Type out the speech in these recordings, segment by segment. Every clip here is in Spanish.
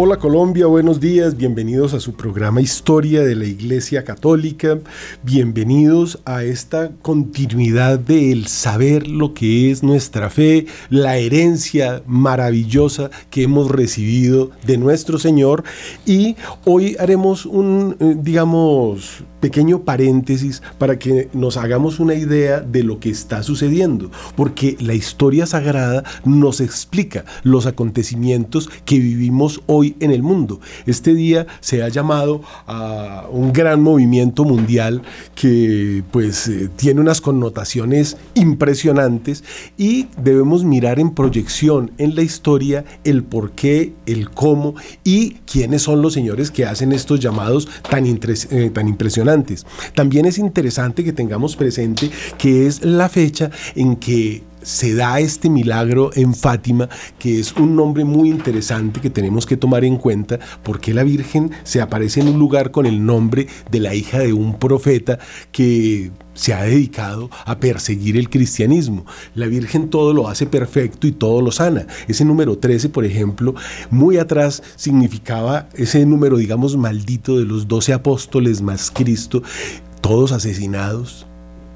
Hola Colombia, buenos días, bienvenidos a su programa Historia de la Iglesia Católica, bienvenidos a esta continuidad del saber lo que es nuestra fe, la herencia maravillosa que hemos recibido de nuestro Señor. Y hoy haremos un, eh, digamos, pequeño paréntesis para que nos hagamos una idea de lo que está sucediendo, porque la historia sagrada nos explica los acontecimientos que vivimos hoy en el mundo. Este día se ha llamado a un gran movimiento mundial que pues eh, tiene unas connotaciones impresionantes y debemos mirar en proyección en la historia el por qué, el cómo y quiénes son los señores que hacen estos llamados tan, eh, tan impresionantes también es interesante que tengamos presente que es la fecha en que se da este milagro en Fátima, que es un nombre muy interesante que tenemos que tomar en cuenta, porque la Virgen se aparece en un lugar con el nombre de la hija de un profeta que se ha dedicado a perseguir el cristianismo. La Virgen todo lo hace perfecto y todo lo sana. Ese número 13, por ejemplo, muy atrás significaba ese número, digamos, maldito de los doce apóstoles más Cristo, todos asesinados,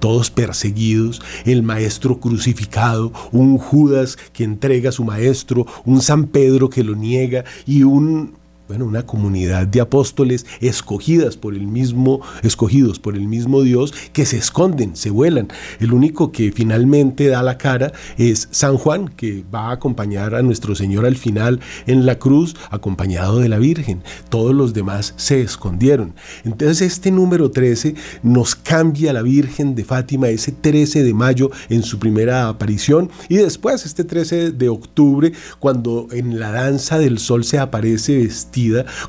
todos perseguidos, el maestro crucificado, un Judas que entrega a su maestro, un San Pedro que lo niega y un bueno, una comunidad de apóstoles escogidas por el mismo, escogidos por el mismo Dios, que se esconden, se vuelan. El único que finalmente da la cara es San Juan, que va a acompañar a nuestro Señor al final en la cruz, acompañado de la Virgen. Todos los demás se escondieron. Entonces este número 13 nos cambia la Virgen de Fátima ese 13 de mayo en su primera aparición y después este 13 de octubre cuando en la danza del sol se aparece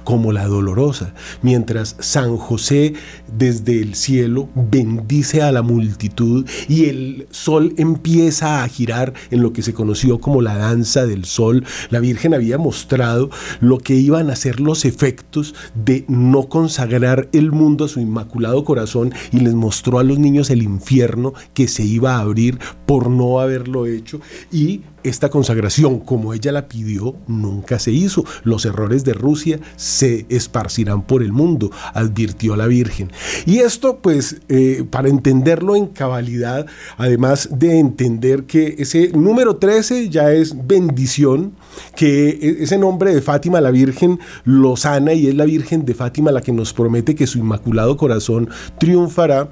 como la dolorosa, mientras San José desde el cielo bendice a la multitud y el sol empieza a girar en lo que se conoció como la danza del sol. La Virgen había mostrado lo que iban a ser los efectos de no consagrar el mundo a su inmaculado corazón y les mostró a los niños el infierno que se iba a abrir por no haberlo hecho y esta consagración, como ella la pidió, nunca se hizo. Los errores de Rusia se esparcirán por el mundo, advirtió la Virgen. Y esto, pues, eh, para entenderlo en cabalidad, además de entender que ese número 13 ya es bendición, que e, ese nombre de Fátima, la Virgen, lo sana y es la Virgen de Fátima la que nos promete que su inmaculado corazón triunfará,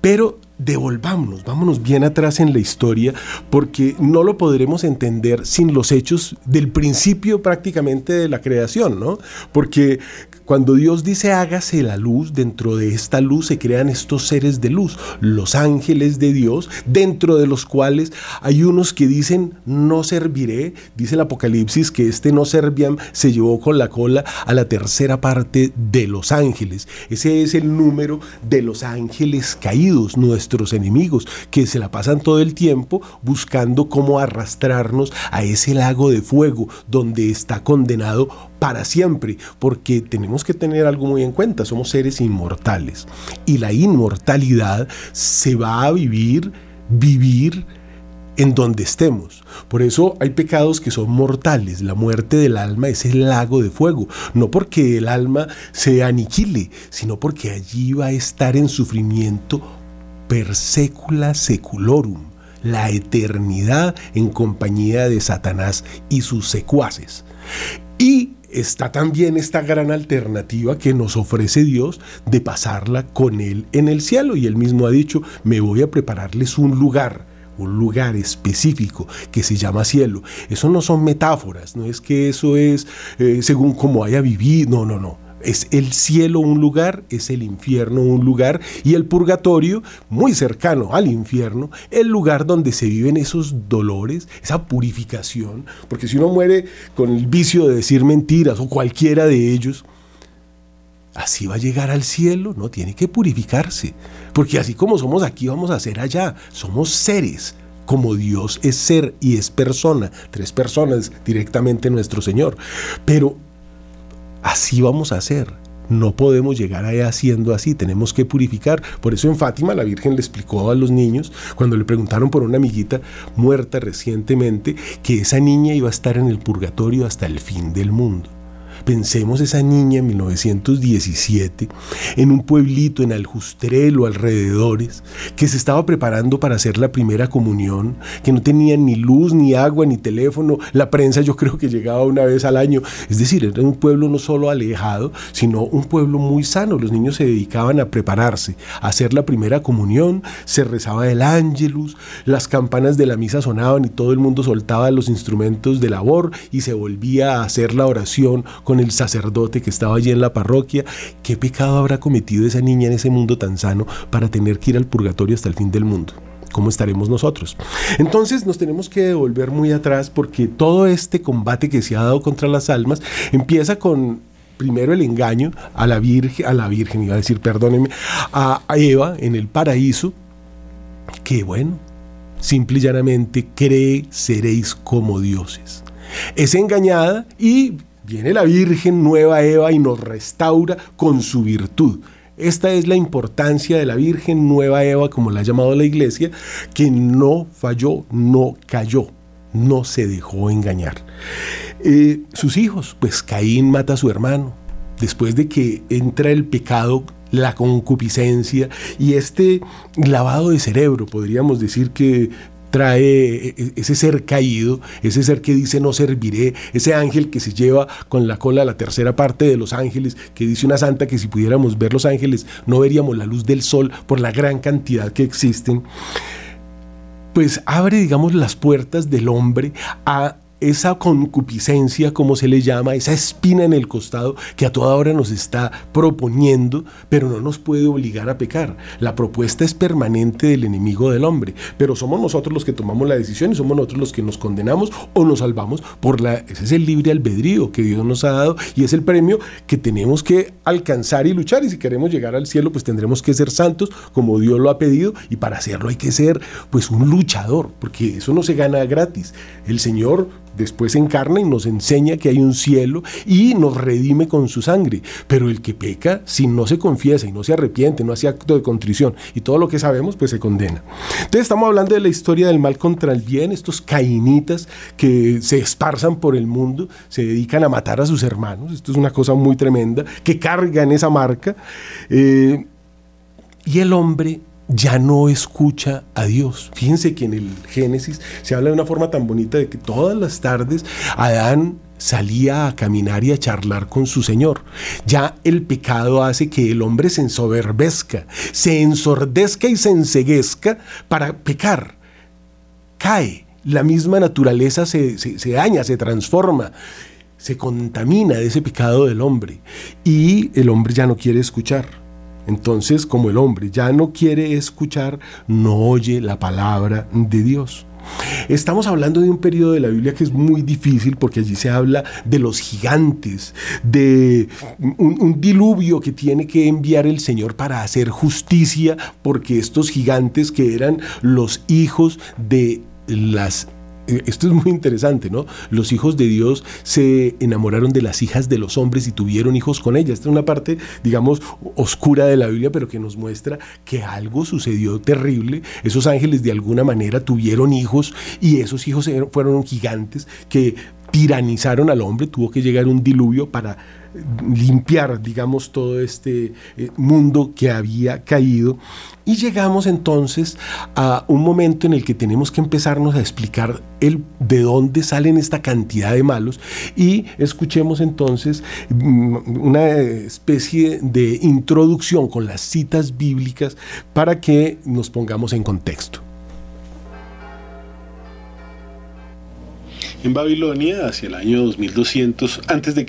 pero devolvámonos, vámonos bien atrás en la historia, porque no lo podremos entender sin los hechos del principio prácticamente de la creación, ¿no? Porque cuando Dios dice hágase la luz, dentro de esta luz se crean estos seres de luz, los ángeles de Dios, dentro de los cuales hay unos que dicen no serviré, dice el Apocalipsis que este no servían se llevó con la cola a la tercera parte de los ángeles. Ese es el número de los ángeles caídos, nuestros enemigos, que se la pasan todo el tiempo buscando cómo arrastrarnos a ese lago de fuego donde está condenado para siempre, porque tenemos que tener algo muy en cuenta, somos seres inmortales y la inmortalidad se va a vivir, vivir en donde estemos. Por eso hay pecados que son mortales. La muerte del alma es el lago de fuego. No porque el alma se aniquile, sino porque allí va a estar en sufrimiento per secula seculorum, la eternidad en compañía de Satanás y sus secuaces. Y está también esta gran alternativa que nos ofrece Dios de pasarla con Él en el cielo. Y Él mismo ha dicho, me voy a prepararles un lugar un lugar específico que se llama cielo. Eso no son metáforas, no es que eso es eh, según como haya vivido, no, no, no. Es el cielo un lugar, es el infierno un lugar y el purgatorio, muy cercano al infierno, el lugar donde se viven esos dolores, esa purificación, porque si uno muere con el vicio de decir mentiras o cualquiera de ellos, así va a llegar al cielo, no tiene que purificarse, porque así como somos aquí vamos a ser allá, somos seres como Dios es ser y es persona, tres personas directamente nuestro Señor. Pero así vamos a hacer. No podemos llegar allá haciendo así, tenemos que purificar. Por eso en Fátima la Virgen le explicó a los niños, cuando le preguntaron por una amiguita muerta recientemente, que esa niña iba a estar en el purgatorio hasta el fin del mundo. Pensemos esa niña en 1917, en un pueblito en Aljustrel o alrededores, que se estaba preparando para hacer la primera comunión, que no tenía ni luz, ni agua, ni teléfono. La prensa yo creo que llegaba una vez al año. Es decir, era un pueblo no solo alejado, sino un pueblo muy sano. Los niños se dedicaban a prepararse, a hacer la primera comunión, se rezaba el ángelus, las campanas de la misa sonaban y todo el mundo soltaba los instrumentos de labor y se volvía a hacer la oración con el sacerdote que estaba allí en la parroquia. ¿Qué pecado habrá cometido esa niña en ese mundo tan sano para tener que ir al purgatorio hasta el fin del mundo? ¿Cómo estaremos nosotros? Entonces nos tenemos que devolver muy atrás porque todo este combate que se ha dado contra las almas empieza con primero el engaño a la Virgen, a la Virgen, iba a decir, perdónenme, a Eva en el paraíso, que bueno, simple y llanamente cree seréis como dioses. Es engañada y viene la Virgen nueva Eva y nos restaura con su virtud. Esta es la importancia de la Virgen Nueva Eva, como la ha llamado la iglesia, que no falló, no cayó, no se dejó engañar. Eh, sus hijos, pues Caín mata a su hermano, después de que entra el pecado la concupiscencia y este lavado de cerebro, podríamos decir que trae e, e, ese ser caído, ese ser que dice no serviré, ese ángel que se lleva con la cola la tercera parte de los ángeles, que dice una santa que si pudiéramos ver los ángeles no veríamos la luz del sol por la gran cantidad que existen, pues abre, digamos, las puertas del hombre a esa concupiscencia, como se le llama, esa espina en el costado que a toda hora nos está proponiendo, pero no nos puede obligar a pecar. La propuesta es permanente del enemigo del hombre, pero somos nosotros los que tomamos la decisión y somos nosotros los que nos condenamos o nos salvamos por la... Ese es el libre albedrío que Dios nos ha dado y es el premio que tenemos que alcanzar y luchar y si queremos llegar al cielo pues tendremos que ser santos como Dios lo ha pedido y para hacerlo hay que ser pues un luchador porque eso no se gana gratis. El Señor después encarna y nos enseña que hay un cielo y nos redime con su sangre. Pero el que peca, si no se confiesa y no se arrepiente, no hace acto de contrición y todo lo que sabemos, pues se condena. Entonces estamos hablando de la historia del mal contra el bien, estos cainitas que se esparzan por el mundo, se dedican a matar a sus hermanos, esto es una cosa muy tremenda, que cargan esa marca. Eh, y el hombre ya no escucha a Dios. Fíjense que en el Génesis se habla de una forma tan bonita de que todas las tardes Adán salía a caminar y a charlar con su Señor. Ya el pecado hace que el hombre se ensoberbezca, se ensordezca y se enseguezca para pecar. Cae, la misma naturaleza se, se daña, se transforma se contamina de ese pecado del hombre y el hombre ya no quiere escuchar. Entonces, como el hombre ya no quiere escuchar, no oye la palabra de Dios. Estamos hablando de un periodo de la Biblia que es muy difícil porque allí se habla de los gigantes, de un, diluvio que tiene que enviar el Señor para hacer justicia, porque estos gigantes que eran los hijos de las esto es muy interesante, ¿no? Los hijos de Dios se enamoraron de las hijas de los hombres y tuvieron hijos con ellas. Esta es una parte, digamos, oscura de la Biblia, pero que nos muestra que algo sucedió terrible. Esos ángeles de alguna manera tuvieron hijos y esos hijos fueron gigantes que tiranizaron al hombre. Tuvo que llegar un diluvio para limpiar, digamos, todo este eh, mundo que había caído. Y llegamos entonces a un momento en el que tenemos que empezarnos a explicar el, de dónde salen esta cantidad de malos y escuchemos entonces mm, una especie de introducción con las citas bíblicas para que nos pongamos en contexto. En Babilonia, hacia el año 2200 a.C.,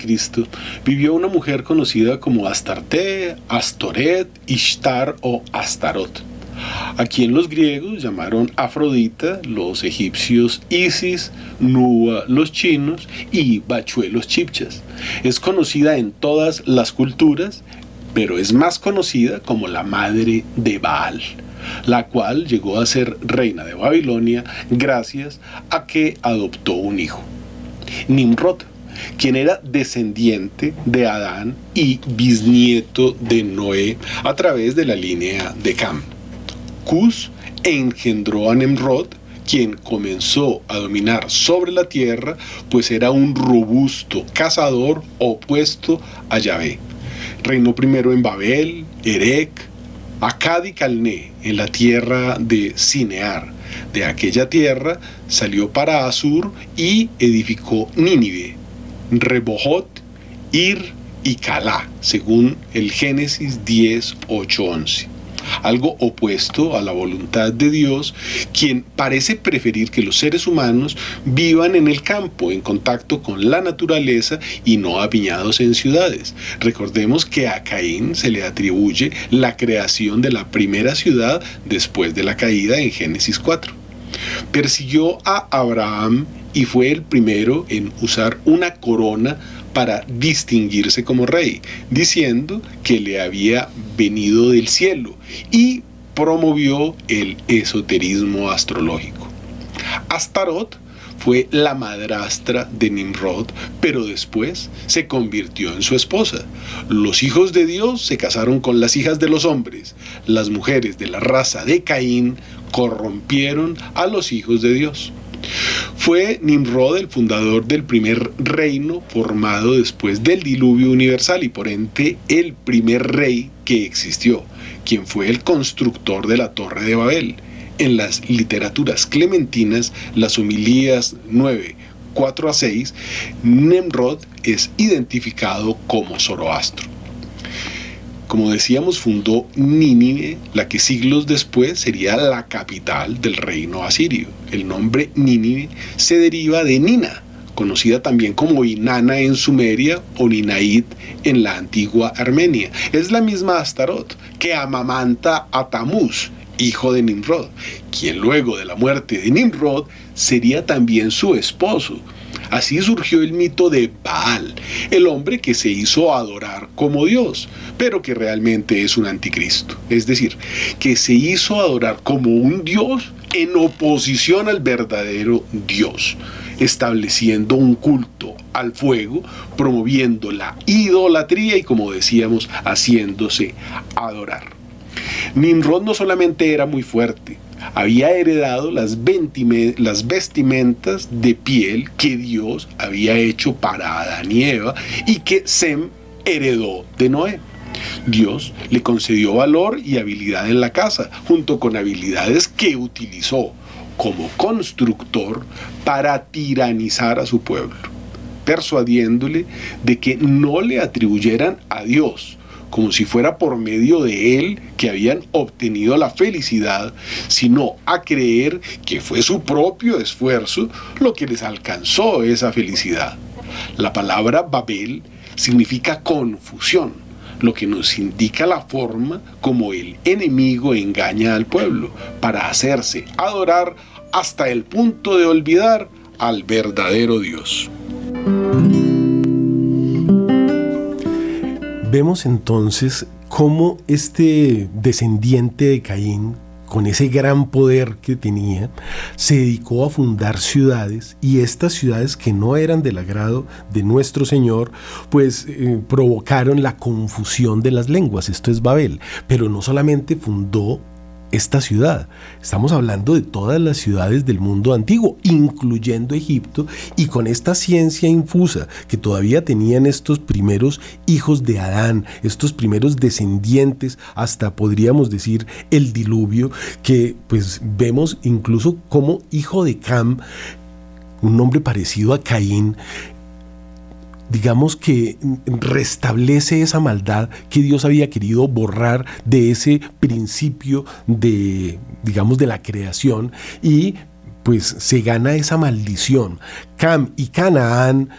vivió una mujer conocida como Astarte, Astoret, Ishtar o Astarot, a quien los griegos llamaron Afrodita, los egipcios Isis, Nua los chinos y Bachue los chipchas. Es conocida en todas las culturas, pero es más conocida como la madre de Baal la cual llegó a ser reina de Babilonia gracias a que adoptó un hijo, Nimrod, quien era descendiente de Adán y bisnieto de Noé a través de la línea de Cam. Cus engendró a Nimrod, quien comenzó a dominar sobre la tierra, pues era un robusto cazador opuesto a Yahvé. Reinó primero en Babel, Erec, Akkad y Calné, en la tierra de Sinear. De aquella tierra salió para Asur y edificó Nínive, Rebohot, Ir y Calá, según el Génesis 10, 8, 11 algo opuesto a la voluntad de Dios, quien parece preferir que los seres humanos vivan en el campo, en contacto con la naturaleza y no apiñados en ciudades. Recordemos que a Caín se le atribuye la creación de la primera ciudad después de la caída en Génesis 4. Persiguió a Abraham y fue el primero en usar una corona para distinguirse como rey, diciendo que le había venido del cielo y promovió el esoterismo astrológico. Astarot fue la madrastra de Nimrod, pero después se convirtió en su esposa. Los hijos de Dios se casaron con las hijas de los hombres. Las mujeres de la raza de Caín corrompieron a los hijos de Dios. Fue Nimrod el fundador del primer reino formado después del diluvio universal y por ende el primer rey que existió, quien fue el constructor de la Torre de Babel. En las literaturas clementinas, las homilías 9, 4 a 6, Nimrod es identificado como Zoroastro. Como decíamos, fundó Nínive, la que siglos después sería la capital del reino asirio. El nombre Nínive se deriva de Nina, conocida también como Inanna en Sumeria o Ninaid en la antigua Armenia. Es la misma Astarot que amamanta a Tamuz, hijo de Nimrod, quien luego de la muerte de Nimrod sería también su esposo. Así surgió el mito de Baal, el hombre que se hizo adorar como Dios, pero que realmente es un anticristo. Es decir, que se hizo adorar como un Dios en oposición al verdadero Dios, estableciendo un culto al fuego, promoviendo la idolatría y, como decíamos, haciéndose adorar. Nimrod no solamente era muy fuerte, había heredado las, vestimentas de piel que Dios había hecho para Adán y Eva y que Sem heredó de Noé. Dios le concedió valor y habilidad en la casa, junto con habilidades que utilizó como constructor para tiranizar a su pueblo, persuadiéndole de que no le atribuyeran a Dios como si fuera por medio de él que habían obtenido la felicidad, sino a creer que fue su propio esfuerzo lo que les alcanzó esa felicidad. La palabra Babel significa confusión, lo que nos indica la forma como el enemigo engaña al pueblo para hacerse adorar hasta el punto de olvidar al verdadero Dios. Vemos entonces cómo este descendiente de Caín, con ese gran poder que tenía, se dedicó a fundar ciudades y estas ciudades que no eran del agrado de nuestro Señor, pues eh, provocaron la confusión de las lenguas. Esto es Babel. Pero no solamente fundó esta ciudad. Estamos hablando de todas las ciudades del mundo antiguo, incluyendo Egipto, y con esta ciencia infusa que todavía tenían estos primeros hijos de Adán, estos primeros descendientes, hasta podríamos decir el diluvio, que pues vemos incluso como hijo de Cam, un nombre parecido a Caín, digamos que restablece esa maldad que Dios había querido borrar de ese principio de, digamos, de la creación y pues se gana esa maldición. Cam y Canaán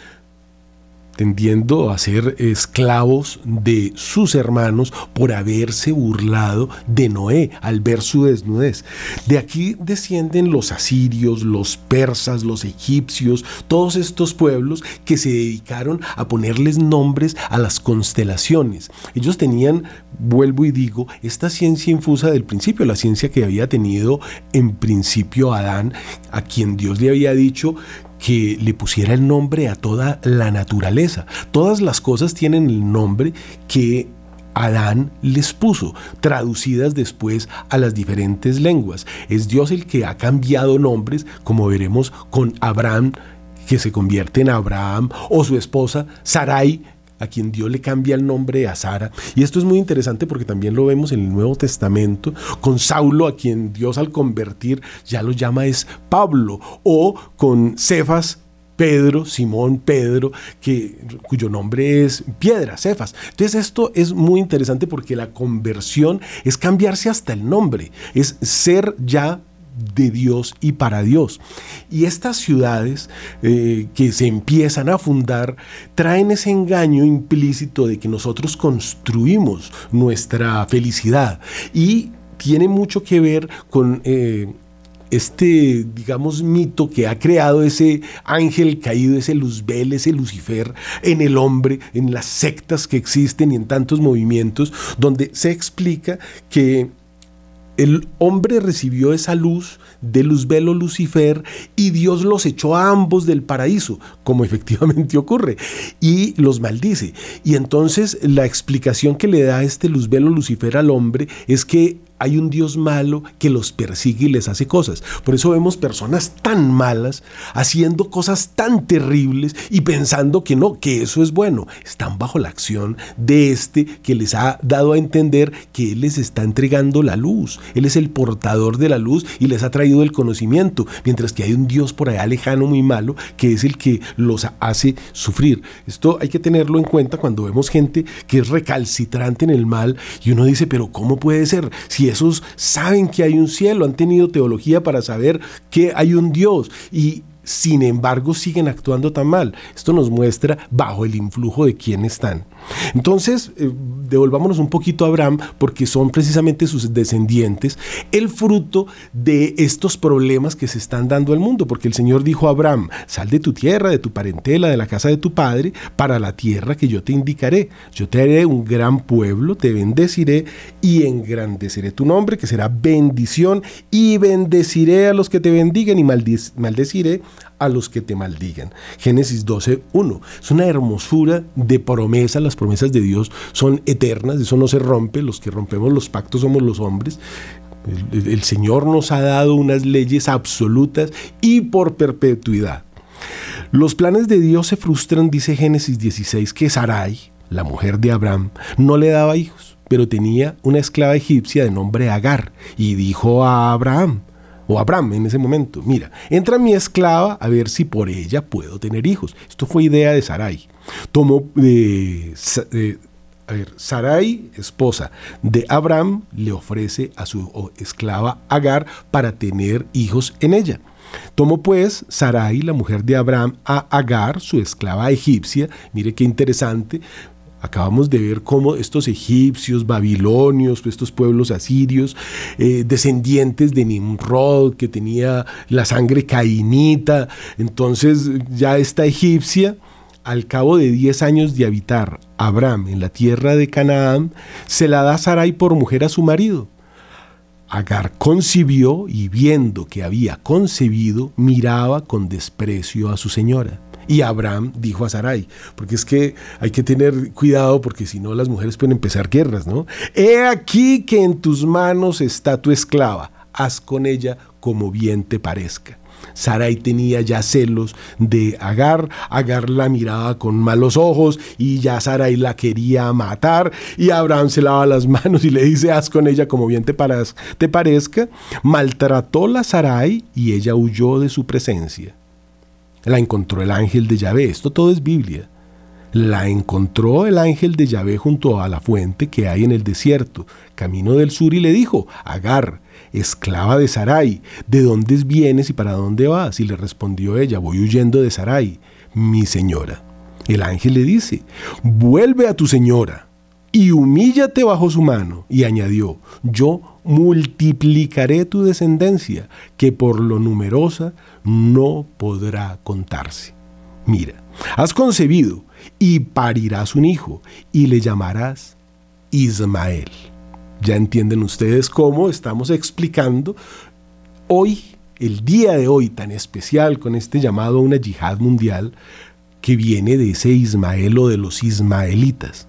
tendiendo a ser esclavos de sus hermanos por haberse burlado de Noé al ver su desnudez. De aquí descienden los asirios, los persas, los egipcios, todos estos pueblos que se dedicaron a ponerles nombres a las constelaciones. Ellos tenían, vuelvo y digo, esta ciencia infusa del principio, la ciencia que había tenido en principio Adán, a quien Dios le había dicho que le pusiera el nombre a toda la naturaleza. Todas las cosas tienen el nombre que Adán les puso, traducidas después a las diferentes lenguas. Es Dios el que ha cambiado nombres, como veremos con Abraham, que se convierte en Abraham, o su esposa Sarai, a quien Dios le cambia el nombre a Sara. Y esto es muy interesante porque también lo vemos en el Nuevo Testamento, con Saulo, a quien Dios al convertir ya lo llama es Pablo, o con Cefas, Pedro, Simón, Pedro, que, cuyo nombre es Piedra, Cefas. Entonces esto es muy interesante porque la conversión es cambiarse hasta el nombre, es ser ya de Dios y para Dios. Y estas ciudades eh, que se empiezan a fundar traen ese engaño implícito de que nosotros construimos nuestra felicidad y tiene mucho que ver con... Eh, este, digamos, mito que ha creado ese ángel caído, ese Luzbel, ese Lucifer en el hombre, en las sectas que existen y en tantos movimientos, donde se explica que el hombre recibió esa luz de Luzbel o Lucifer y Dios los echó a ambos del paraíso, como efectivamente ocurre, y los maldice. Y entonces la explicación que le da este Luzbel o Lucifer al hombre es que hay un Dios malo que los persigue y les hace cosas. Por eso vemos personas tan malas haciendo cosas tan terribles y pensando que no, que eso es bueno. Están bajo la acción de este que les ha dado a entender que Él les está entregando la luz. Él es el portador de la luz y les ha traído el conocimiento. Mientras que hay un Dios por allá lejano muy malo que es el que los hace sufrir. Esto hay que tenerlo en cuenta cuando vemos gente que es recalcitrante en el mal y uno dice, pero ¿cómo puede ser? Si esos saben que hay un cielo, han tenido teología para saber que hay un Dios y sin embargo siguen actuando tan mal. Esto nos muestra bajo el influjo de quién están. Entonces, eh, devolvámonos un poquito a Abraham, porque son precisamente sus descendientes el fruto de estos problemas que se están dando al mundo, porque el Señor dijo a Abraham, sal de tu tierra, de tu parentela, de la casa de tu padre, para la tierra que yo te indicaré. Yo te haré un gran pueblo, te bendeciré y engrandeceré tu nombre, que será bendición, y bendeciré a los que te bendigan y maldeciré a los que te maldigan. Génesis 12, 1. Es una hermosura de promesa. Las promesas de Dios son eternas, eso no se rompe. Los que rompemos los pactos somos los hombres. El, el Señor nos ha dado unas leyes absolutas y por perpetuidad. Los planes de Dios se frustran, dice Génesis 16, que Sarai, la mujer de Abraham, no le daba hijos, pero tenía una esclava egipcia de nombre Agar, y dijo a Abraham, o Abraham en ese momento, mira, entra mi esclava a ver si por ella puedo tener hijos. Esto fue idea de Sarai. Tomó de... a ver, Sarai, esposa de Abraham, le ofrece a su esclava Agar para tener hijos en ella. Tomó pues Sarai, la mujer de Abraham, a Agar, su esclava egipcia. Mire qué interesante. Acabamos de ver cómo estos egipcios, babilonios, estos pueblos asirios, eh, descendientes de Nimrod, que tenía la sangre cainita, entonces ya esta egipcia, al cabo de 10 años de habitar Abraham en la tierra de Canaán, se la da Sarai por mujer a su marido. Agar concibió y viendo que había concebido, miraba con desprecio a su señora. Y Abraham dijo a Sarai, porque es que hay que tener cuidado porque si no las mujeres pueden empezar guerras, ¿no? He aquí que en tus manos está tu esclava, haz con ella como bien te parezca. Sarai tenía ya celos de Agar, Agar la miraba con malos ojos y ya Sarai la quería matar y Abraham se lava las manos y le dice haz con ella como bien te, te parezca. Maltrató la Sarai y ella huyó de su presencia la encontró el ángel de Yahvé. Esto todo es Biblia. La encontró el ángel de Yahvé junto a la fuente que hay en el desierto, camino del sur, y le dijo, Agar, esclava de Sarai, ¿de dónde vienes y para dónde vas? Y le respondió ella, voy huyendo de Sarai, mi señora. El ángel le dice, vuelve a tu señora y humíllate bajo su mano. Y añadió, yo multiplicaré tu descendencia, que por lo numerosa no podrá contarse. Mira, has concebido y parirás un hijo y le llamarás Ismael. Ya entienden ustedes cómo estamos explicando hoy, el día de hoy tan especial con este llamado a una yihad mundial que viene de ese Ismael o de los ismaelitas.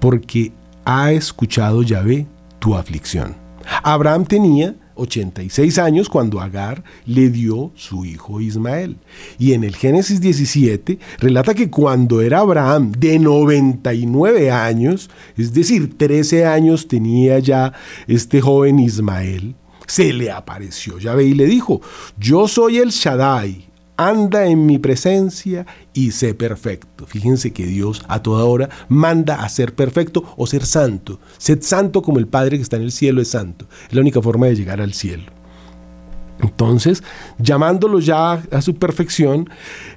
Porque ha escuchado Yahvé tu aflicción. Abraham tenía 86 años cuando Agar le dio su hijo Ismael. Y en el Génesis 17 relata que cuando era Abraham de 99 años, es decir, 13 años tenía ya este joven Ismael, se le apareció Yahvé y le dijo, yo soy el Shaddai, anda en mi presencia y sé perfecto. Fíjense que Dios a toda hora manda a ser perfecto o ser santo. Sed santo como el Padre que está en el cielo es santo. Es la única forma de llegar al cielo. Entonces, llamándolo ya a su perfección,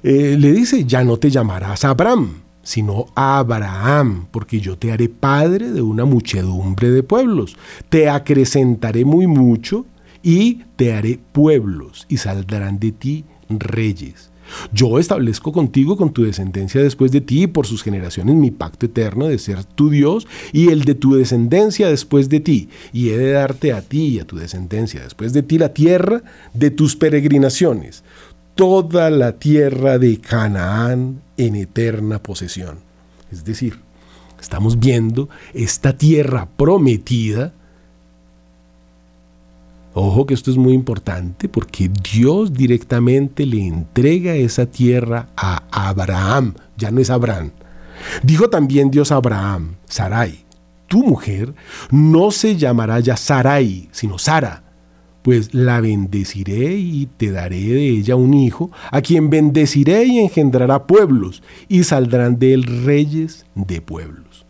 eh, le dice, ya no te llamarás Abraham, sino Abraham, porque yo te haré padre de una muchedumbre de pueblos. Te acrecentaré muy mucho y te haré pueblos y saldrán de ti reyes. Yo establezco contigo, con tu descendencia después de ti, por sus generaciones, mi pacto eterno de ser tu Dios y el de tu descendencia después de ti. Y he de darte a ti y a tu descendencia después de ti la tierra de tus peregrinaciones, toda la tierra de Canaán en eterna posesión. Es decir, estamos viendo esta tierra prometida Ojo que esto es muy importante porque Dios directamente le entrega esa tierra a Abraham, ya no es Abraham. Dijo también Dios a Abraham, Sarai, tu mujer no se llamará ya Sarai, sino Sara, pues la bendeciré y te daré de ella un hijo, a quien bendeciré y engendrará pueblos, y saldrán de él reyes de pueblos.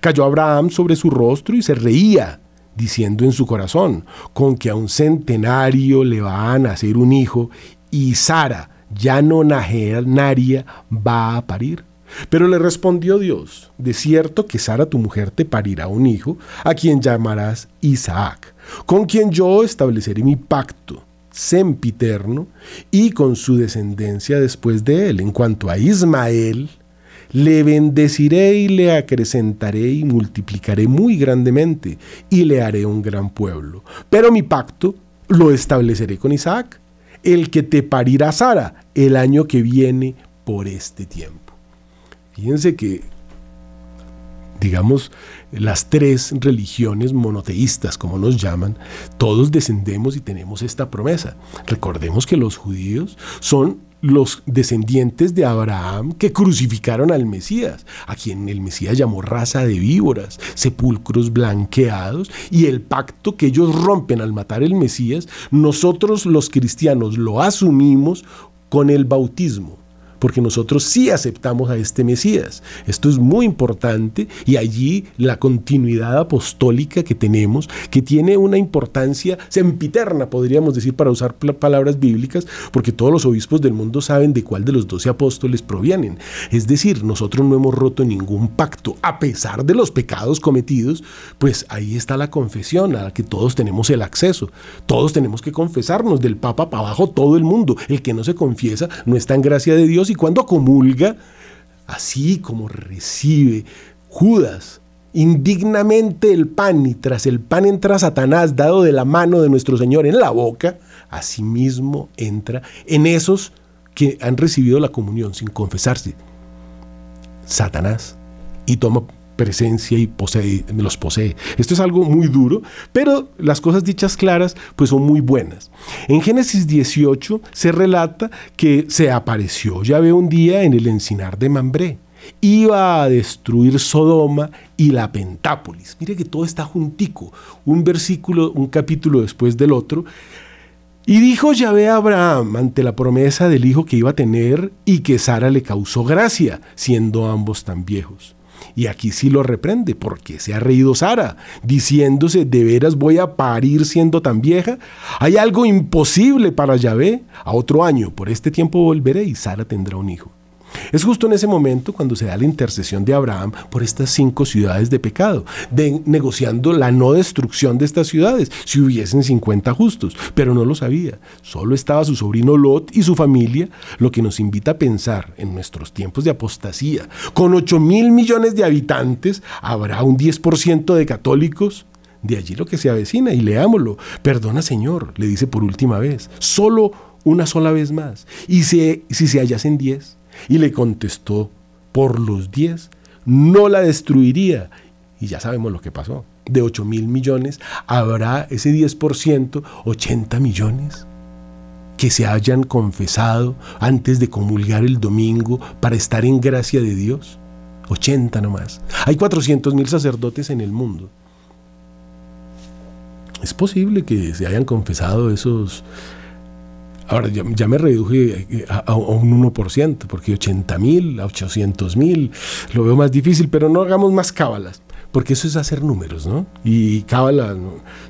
Cayó Abraham sobre su rostro y se reía diciendo en su corazón, con que a un centenario le va a nacer un hijo y Sara, ya no nagenaria, va a parir. Pero le respondió Dios, de cierto que Sara tu mujer te parirá un hijo, a quien llamarás Isaac, con quien yo estableceré mi pacto sempiterno y con su descendencia después de él. En cuanto a Ismael, le bendeciré y le acrecentaré y multiplicaré muy grandemente y le haré un gran pueblo. Pero mi pacto lo estableceré con Isaac, el que te parirá Sara el año que viene por este tiempo. Fíjense que, digamos, las tres religiones monoteístas, como nos llaman, todos descendemos y tenemos esta promesa. Recordemos que los judíos son los descendientes de Abraham que crucificaron al Mesías, a quien el Mesías llamó raza de víboras, sepulcros blanqueados, y el pacto que ellos rompen al matar el Mesías, nosotros los cristianos lo asumimos con el bautismo porque nosotros sí aceptamos a este Mesías. Esto es muy importante y allí la continuidad apostólica que tenemos, que tiene una importancia sempiterna, podríamos decir, para usar palabras bíblicas, porque todos los obispos del mundo saben de cuál de los doce apóstoles provienen. Es decir, nosotros no hemos roto ningún pacto, a pesar de los pecados cometidos, pues ahí está la confesión a la que todos tenemos el acceso. Todos tenemos que confesarnos del Papa para abajo, todo el mundo. El que no se confiesa no está en gracia de Dios y cuando comulga, así como recibe Judas indignamente el pan y tras el pan entra Satanás dado de la mano de nuestro Señor en la boca, asimismo entra en esos que han recibido la comunión sin confesarse. Satanás y toma presencia y posee, los posee. Esto es algo muy duro, pero las cosas dichas claras pues son muy buenas. En Génesis 18 se relata que se apareció ve un día en el encinar de Mambré. Iba a destruir Sodoma y la Pentápolis. Mire que todo está juntico, un versículo, un capítulo después del otro. Y dijo Yahvé a Abraham ante la promesa del hijo que iba a tener y que Sara le causó gracia, siendo ambos tan viejos. Y aquí sí lo reprende, porque se ha reído Sara, diciéndose, ¿de veras voy a parir siendo tan vieja? Hay algo imposible para Yahvé. A otro año, por este tiempo volveré y Sara tendrá un hijo. Es justo en ese momento cuando se da la intercesión de Abraham por estas cinco ciudades de pecado, negociando la no destrucción de estas ciudades, si hubiesen 50 justos, pero no lo sabía. Solo estaba su sobrino Lot y su familia, lo que nos invita a pensar en nuestros tiempos de apostasía. Con 8 mil millones de habitantes, ¿habrá un 10% de católicos? De allí lo que se avecina y leámoslo. Perdona Señor, le dice por última vez, solo una sola vez más. Y si, si se hallasen 10. Y le contestó, por los diez, no la destruiría. Y ya sabemos lo que pasó. De 8 mil millones habrá ese 10%, 80 millones que se hayan confesado antes de comulgar el domingo para estar en gracia de Dios. 80 nomás. Hay 400 mil sacerdotes en el mundo. Es posible que se hayan confesado esos... Ahora ya, me reduje eh, a, un 1%, porque 80 mil, a 800 mil, lo veo más difícil, pero no hagamos más cábalas porque eso es hacer números, ¿no? Y Cábala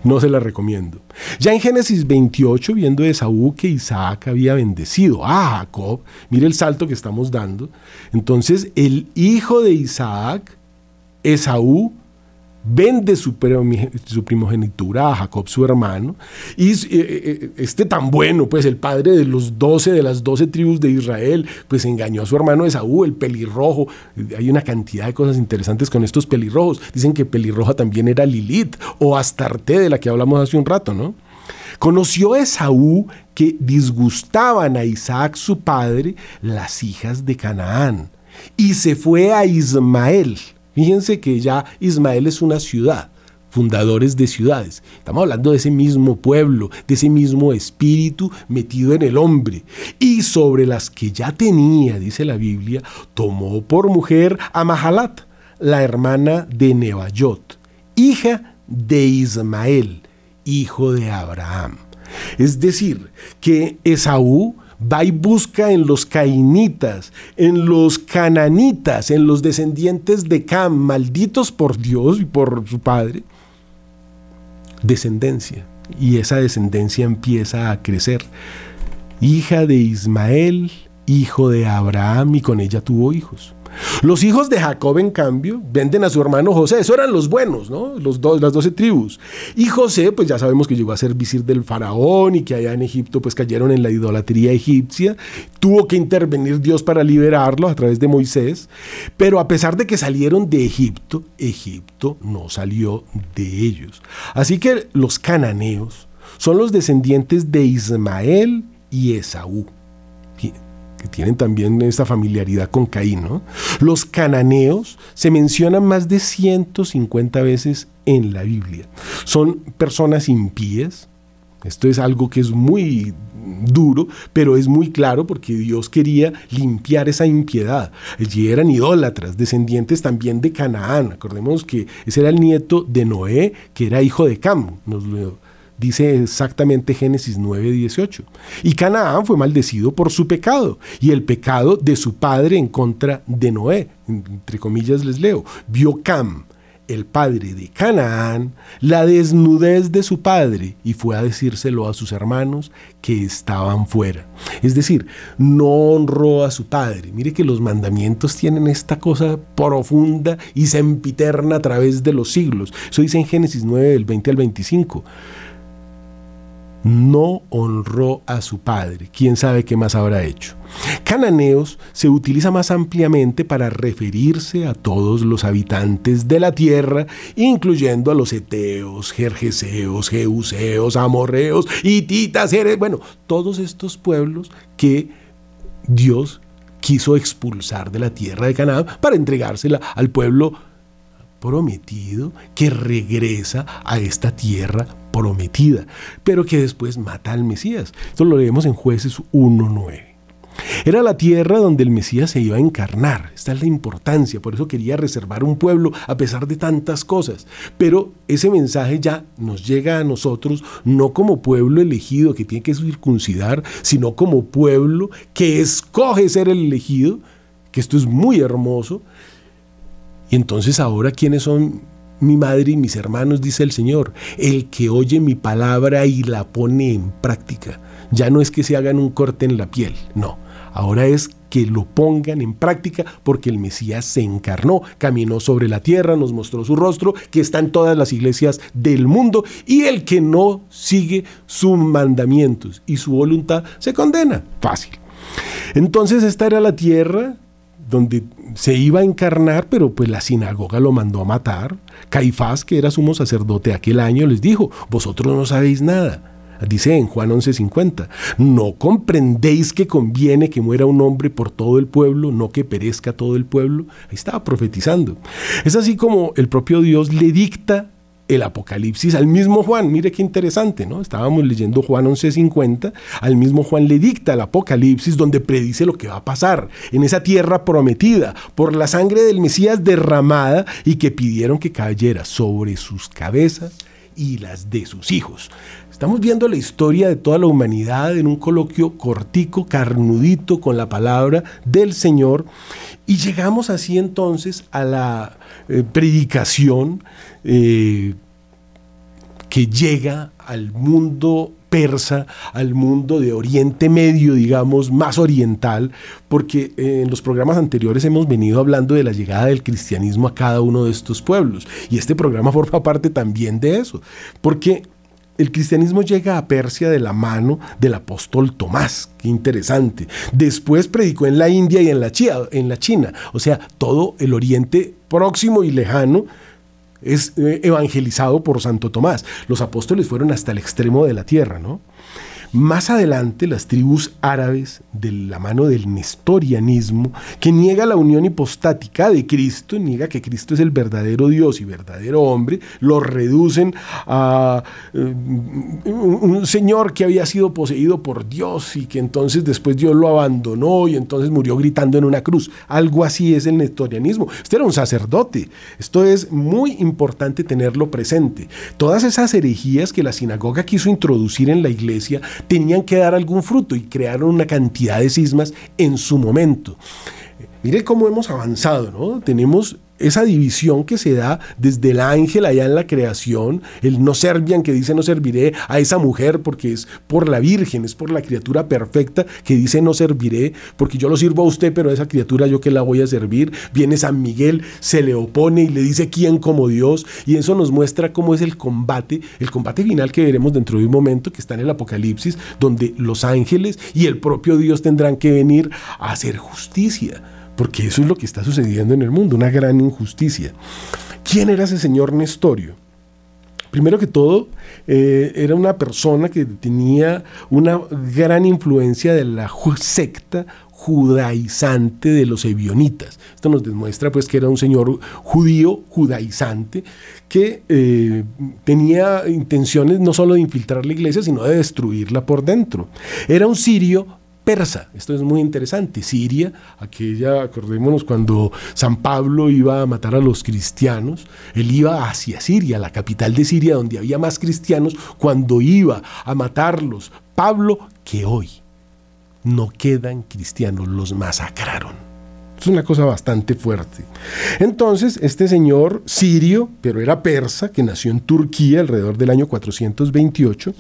no, se la recomiendo. Ya en Génesis 28, viendo Esaú que Isaac había bendecido a Jacob, mire el salto que estamos dando. Entonces, el hijo de Isaac, Esaú, vende su, primogenitura a Jacob, su hermano, y eh, eh, este tan bueno, pues el padre de los doce, de las doce tribus de Israel, pues engañó a su hermano Esaú, el pelirrojo. Hay una cantidad de cosas interesantes con estos pelirrojos. Dicen que pelirroja también era Lilith o Astarte, de la que hablamos hace un rato, ¿no? Conoció Esaú que disgustaban a Isaac, su padre, las hijas de Canaán, y se fue a Ismael Fíjense que ya Ismael es una ciudad, fundadores de ciudades. Estamos hablando de ese mismo pueblo, de ese mismo espíritu metido en el hombre. Y sobre las que ya tenía, dice la Biblia, tomó por mujer a Mahalat, la hermana de Nebayot, hija de Ismael, hijo de Abraham. Es decir, que Esaú va y busca en los cainitas, en los cananitas, en los descendientes de Cam, malditos por Dios y por su padre, descendencia. Y esa descendencia empieza a crecer. Hija de Ismael, hijo de Abraham, y con ella tuvo hijos. Los hijos de Jacob, en cambio, venden a su hermano José. Eso eran los buenos, ¿no? Los dos, las doce tribus. Y José, pues ya sabemos que llegó a ser visir del faraón y que allá en Egipto, pues cayeron en la idolatría egipcia. Tuvo que intervenir Dios para liberarlo a través de Moisés. Pero a pesar de que salieron de Egipto, Egipto no salió de ellos. Así que los cananeos son los descendientes de Ismael y Esaú tienen también esta familiaridad con Caín. ¿no? Los cananeos se mencionan más de 150 veces en la Biblia. Son personas impías. Esto es algo que es muy duro, pero es muy claro porque Dios quería limpiar esa impiedad. Allí eran idólatras, descendientes también de Canaán. Acordemos que ese era el nieto de Noé, que era hijo de Cam. Nos lo dice exactamente Génesis 9:18. Y Canaán fue maldecido por su pecado y el pecado de su padre en contra de Noé. Entre comillas les leo. Vio Cam, el padre de Canaán, la desnudez de su padre y fue a decírselo a sus hermanos que estaban fuera. Es decir, no honró a su padre. Mire que los mandamientos tienen esta cosa profunda y sempiterna a través de los siglos. Eso dice en Génesis 9 del 20 al 25 no honró a su padre. ¿Quién sabe qué más habrá hecho? Cananeos se utiliza más ampliamente para referirse a todos los habitantes de la tierra, incluyendo a los eteos, jerjeseos, jeuseos, amorreos, hititas, bueno, todos estos pueblos que Dios quiso expulsar de la tierra de Canaán para entregársela al pueblo prometido que regresa a esta tierra prometida, pero que después mata al Mesías. Esto lo leemos en jueces 1.9. Era la tierra donde el Mesías se iba a encarnar. Esta es la importancia. Por eso quería reservar un pueblo a pesar de tantas cosas. Pero ese mensaje ya nos llega a nosotros no como pueblo elegido que tiene que circuncidar, sino como pueblo que escoge ser el elegido, que esto es muy hermoso. Y entonces ahora, ¿quiénes son mi madre y mis hermanos, dice el Señor, el que oye mi palabra y la pone en práctica. Ya no es que se hagan un corte en la piel, no. Ahora es que lo pongan en práctica porque el Mesías se encarnó, caminó sobre la tierra, nos mostró su rostro, que está en todas las iglesias del mundo y el que no sigue sus mandamientos y su voluntad se condena. Fácil. Entonces esta era la tierra donde se iba a encarnar, pero pues la sinagoga lo mandó a matar. Caifás, que era sumo sacerdote aquel año, les dijo, vosotros no sabéis nada. Dice en Juan 11:50, ¿no comprendéis que conviene que muera un hombre por todo el pueblo, no que perezca todo el pueblo? Ahí estaba profetizando. Es así como el propio Dios le dicta el Apocalipsis al mismo Juan. Mire qué interesante, ¿no? Estábamos leyendo Juan 11:50, al mismo Juan le dicta el Apocalipsis donde predice lo que va a pasar en esa tierra prometida por la sangre del Mesías derramada y que pidieron que cayera sobre sus cabezas y las de sus hijos. Estamos viendo la historia de toda la humanidad en un coloquio cortico, carnudito, con la palabra del Señor. Y llegamos así entonces a la eh, predicación eh, que llega al mundo persa, al mundo de Oriente Medio, digamos, más oriental, porque en los programas anteriores hemos venido hablando de la llegada del cristianismo a cada uno de estos pueblos. Y este programa forma parte también de eso, porque el cristianismo llega a Persia de la mano del apóstol Tomás, qué interesante. Después predicó en la India y en la, en la China, o sea, todo el Oriente próximo y lejano es eh, evangelizado por Santo Tomás. Los apóstoles fueron hasta el extremo de la tierra, ¿no? Más adelante, las tribus árabes, de la mano del nestorianismo, que niega la unión hipostática de Cristo, niega que Cristo es el verdadero Dios y verdadero hombre, lo reducen a eh, un señor que había sido poseído por Dios y que entonces después Dios lo abandonó y entonces murió gritando en una cruz. Algo así es el nestorianismo. Este era un sacerdote. Esto es muy importante tenerlo presente. Todas esas herejías que la sinagoga quiso introducir en la iglesia tenían que dar algún fruto y crearon una cantidad de cismas en su momento. Mire cómo hemos avanzado, ¿no? Tenemos esa división que se da desde el ángel allá en la creación, el no servian que dice no serviré a esa mujer porque es por la Virgen, es por la criatura perfecta que dice no serviré porque yo lo sirvo a usted, pero a esa criatura yo que la voy a servir. Viene San Miguel, se le opone y le dice quién como Dios y eso nos muestra cómo es el combate, el combate final que veremos dentro de un momento que está en el Apocalipsis, donde los ángeles y el propio Dios tendrán que venir a hacer justicia porque eso es lo que está sucediendo en el mundo, una gran injusticia. ¿Quién era ese señor Nestorio? Primero que todo, eh, era una persona que tenía una gran influencia de la secta judaizante de los ebionitas. Esto nos demuestra pues que era un señor judío, judaizante, que eh, tenía intenciones no solo de infiltrar la iglesia, sino de destruirla por dentro. Era un sirio persa. Esto es muy interesante. Siria, aquella, acordémonos, cuando San Pablo iba a matar a los cristianos, él iba hacia Siria, la capital de Siria, donde había más cristianos, cuando iba a matarlos. Pablo, que hoy no quedan cristianos, los masacraron. Es una cosa bastante fuerte. Entonces, este señor sirio, pero era persa, que nació en Turquía alrededor del año 428,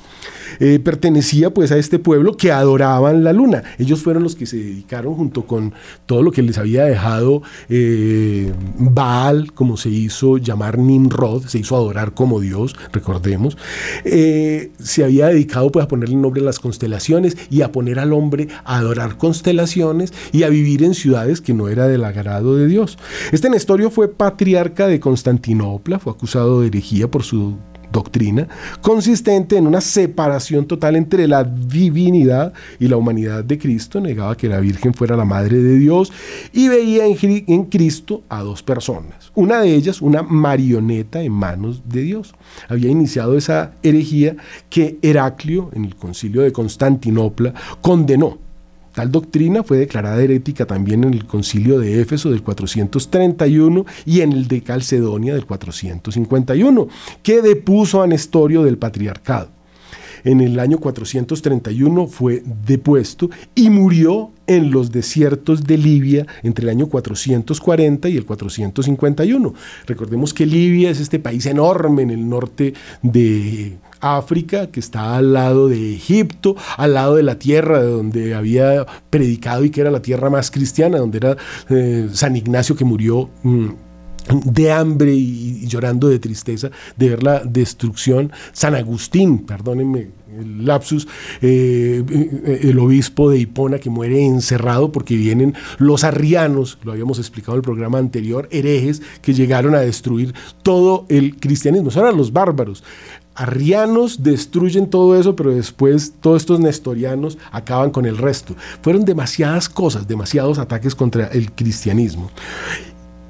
eh, pertenecía pues a este pueblo que adoraban la luna. Ellos fueron los que se dedicaron junto con todo lo que les había dejado eh, Baal, como se hizo llamar Nimrod, se hizo adorar como Dios, recordemos. Eh, se había dedicado pues a ponerle nombre a las constelaciones y a poner al hombre a adorar constelaciones y a vivir en ciudades que no era del agrado de Dios. Este Nestorio fue patriarca de Constantinopla, fue acusado de herejía por su doctrina, consistente en una separación total entre la divinidad y la humanidad de Cristo, negaba que la Virgen fuera la Madre de Dios y veía en, Cristo a dos personas, una de ellas una marioneta en manos de Dios. Había iniciado esa herejía que Heraclio, en el concilio de Constantinopla, condenó Tal doctrina fue declarada herética también en el concilio de Éfeso del 431 y en el de Calcedonia del 451, que depuso a Nestorio del patriarcado. En el año 431 fue depuesto y murió en los desiertos de Libia entre el año 440 y el 451. Recordemos que Libia es este país enorme en el norte de África, que está al lado de Egipto, al lado de la tierra de donde había predicado y que era la tierra más cristiana, donde era eh, San Ignacio que murió mm, de hambre y, llorando de tristeza de ver la destrucción. San Agustín, perdónenme el lapsus, eh, eh, el obispo de Hipona que muere encerrado porque vienen los arrianos, lo habíamos explicado en el programa anterior, herejes que llegaron a destruir todo el cristianismo. Son eran los bárbaros. Arrianos destruyen todo eso, pero después todos estos nestorianos acaban con el resto. Fueron demasiadas cosas, demasiados ataques contra el cristianismo.